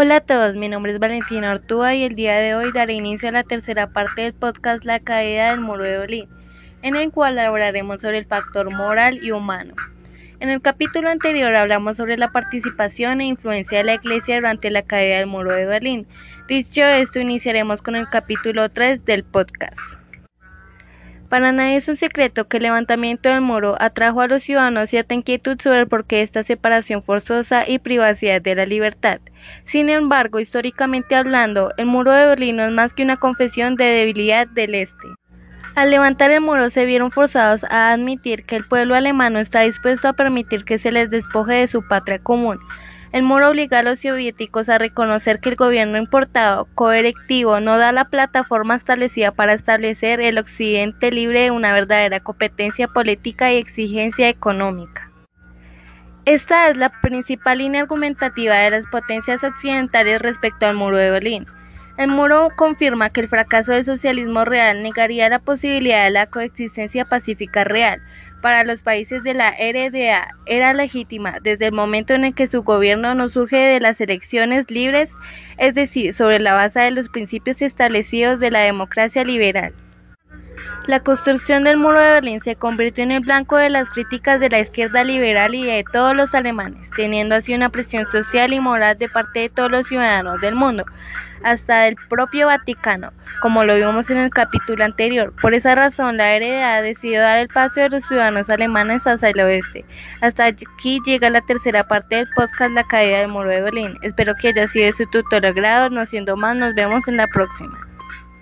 Hola a todos, mi nombre es Valentina Ortúa y el día de hoy daré inicio a la tercera parte del podcast La caída del muro de Berlín, en el cual hablaremos sobre el factor moral y humano. En el capítulo anterior hablamos sobre la participación e influencia de la Iglesia durante la caída del muro de Berlín. Dicho esto, iniciaremos con el capítulo 3 del podcast. Para nadie es un secreto que el levantamiento del muro atrajo a los ciudadanos cierta inquietud sobre el porqué de esta separación forzosa y privacidad de la libertad. Sin embargo, históricamente hablando, el muro de Berlín no es más que una confesión de debilidad del Este. Al levantar el muro se vieron forzados a admitir que el pueblo alemán está dispuesto a permitir que se les despoje de su patria común, el muro obliga a los soviéticos a reconocer que el gobierno importado coerectivo no da la plataforma establecida para establecer el occidente libre de una verdadera competencia política y exigencia económica. Esta es la principal línea argumentativa de las potencias occidentales respecto al muro de Berlín. El muro confirma que el fracaso del socialismo real negaría la posibilidad de la coexistencia pacífica real, para los países de la RDA era legítima desde el momento en el que su gobierno no surge de las elecciones libres, es decir, sobre la base de los principios establecidos de la democracia liberal. La construcción del muro de Berlín se convirtió en el blanco de las críticas de la izquierda liberal y de todos los alemanes, teniendo así una presión social y moral de parte de todos los ciudadanos del mundo, hasta del propio Vaticano, como lo vimos en el capítulo anterior. Por esa razón, la RDA decidió dar el paso de los ciudadanos alemanes hacia el oeste. Hasta aquí llega la tercera parte del podcast La caída del muro de Berlín. Espero que haya sido su tutor agrado, no siendo más, nos vemos en la próxima.